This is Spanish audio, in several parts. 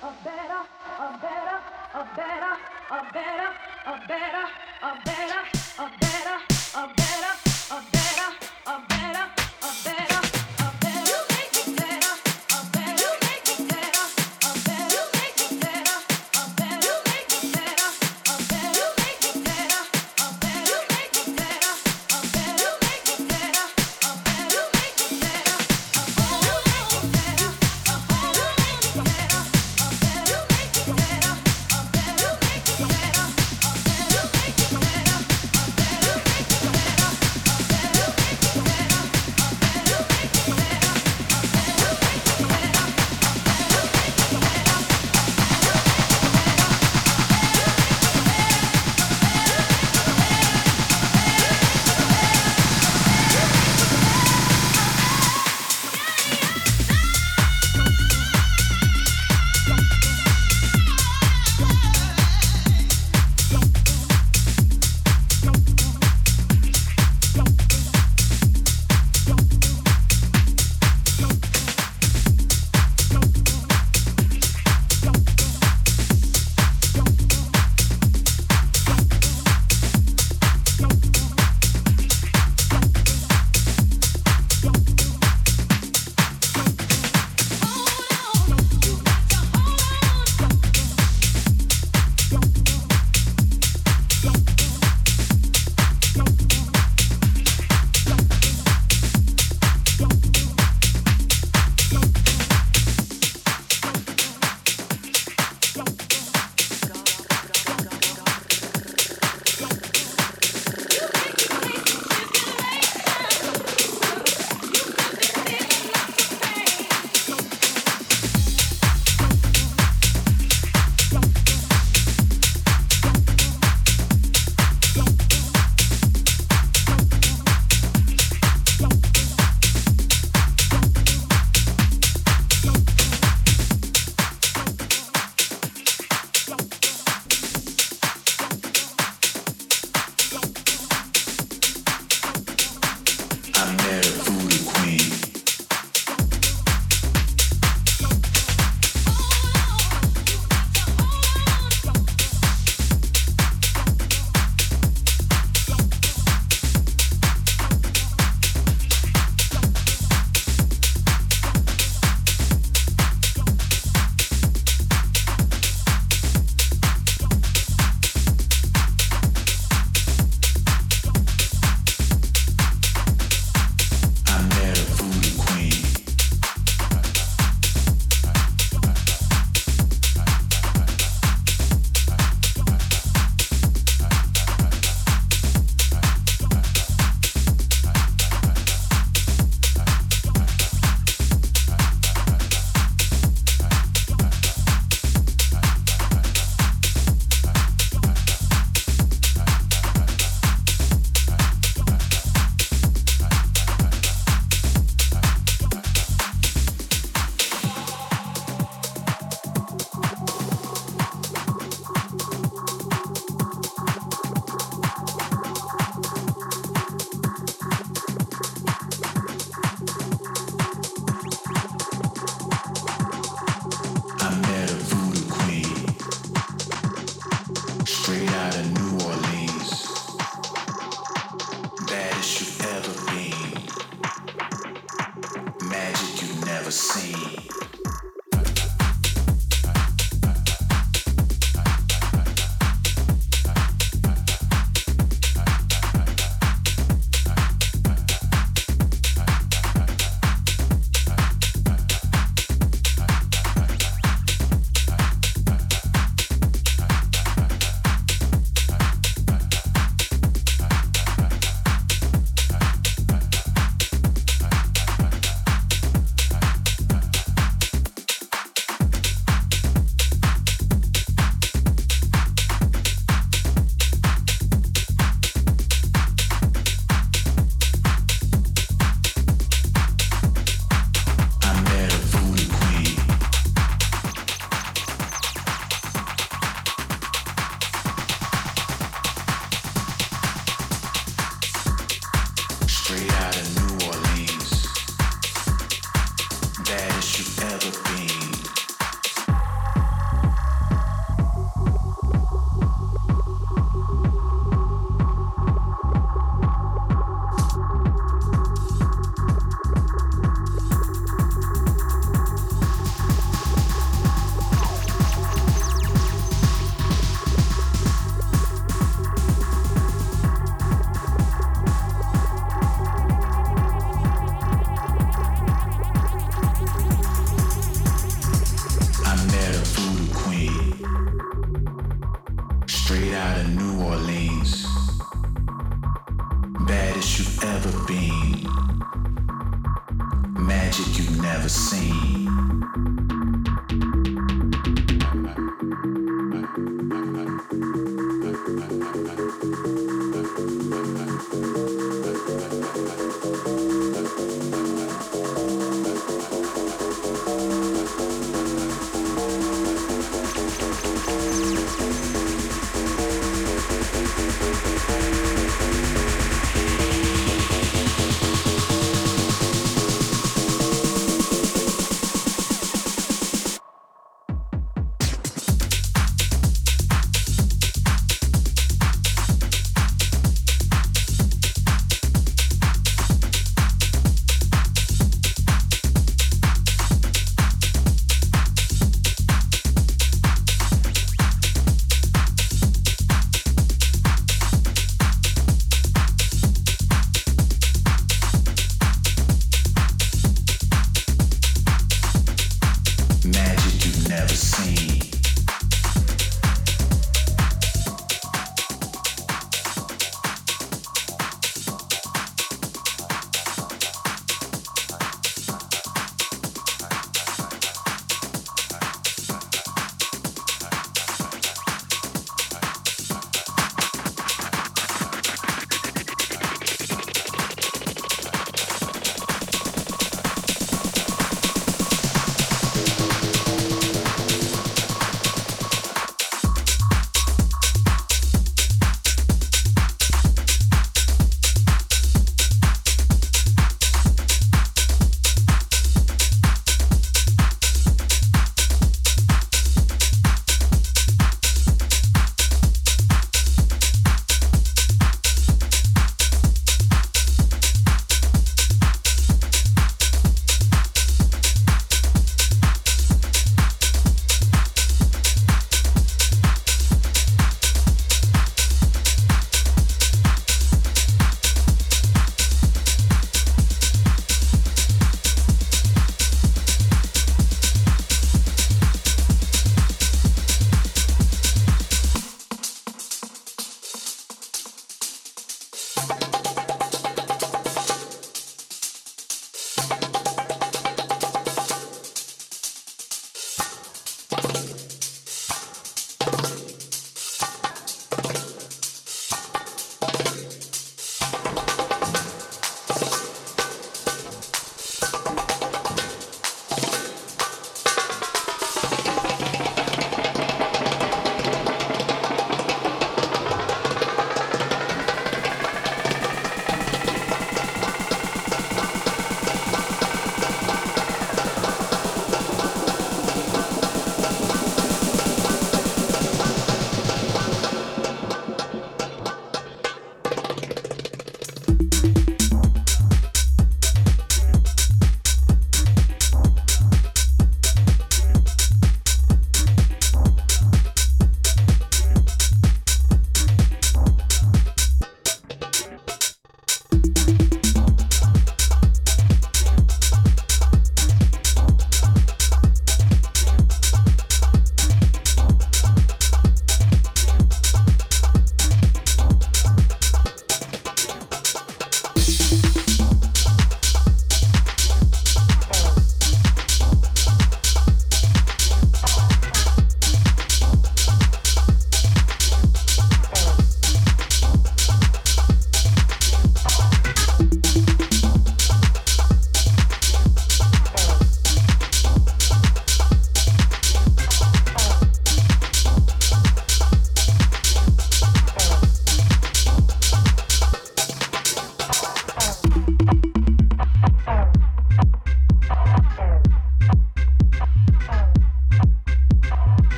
a better, a better, a better, a better, a better, a better, a better, a better.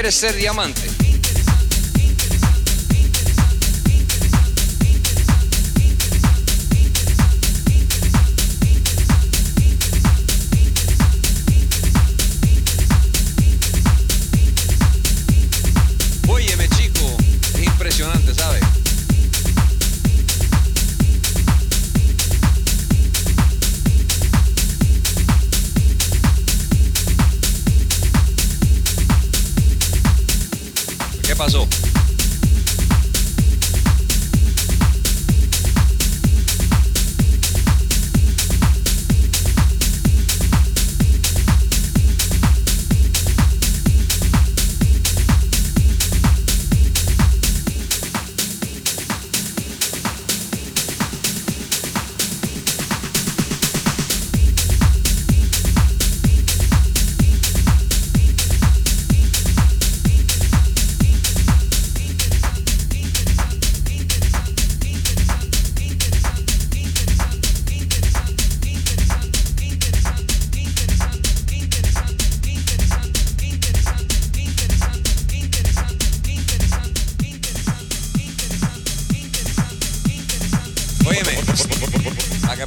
Quieres ser diamante?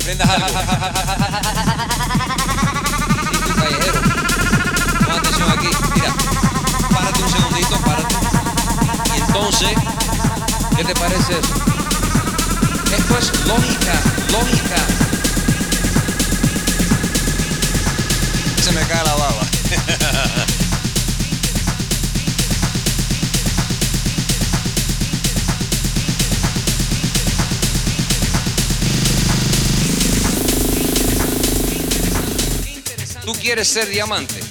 Aprendas algo. Tú, callejero, pon atención aquí. Mira, párate un segundito, párate. Y entonces, ¿qué te parece eso? Esto es lógica, lógica. Se me cae la baba. ¿Tú quieres ser diamante?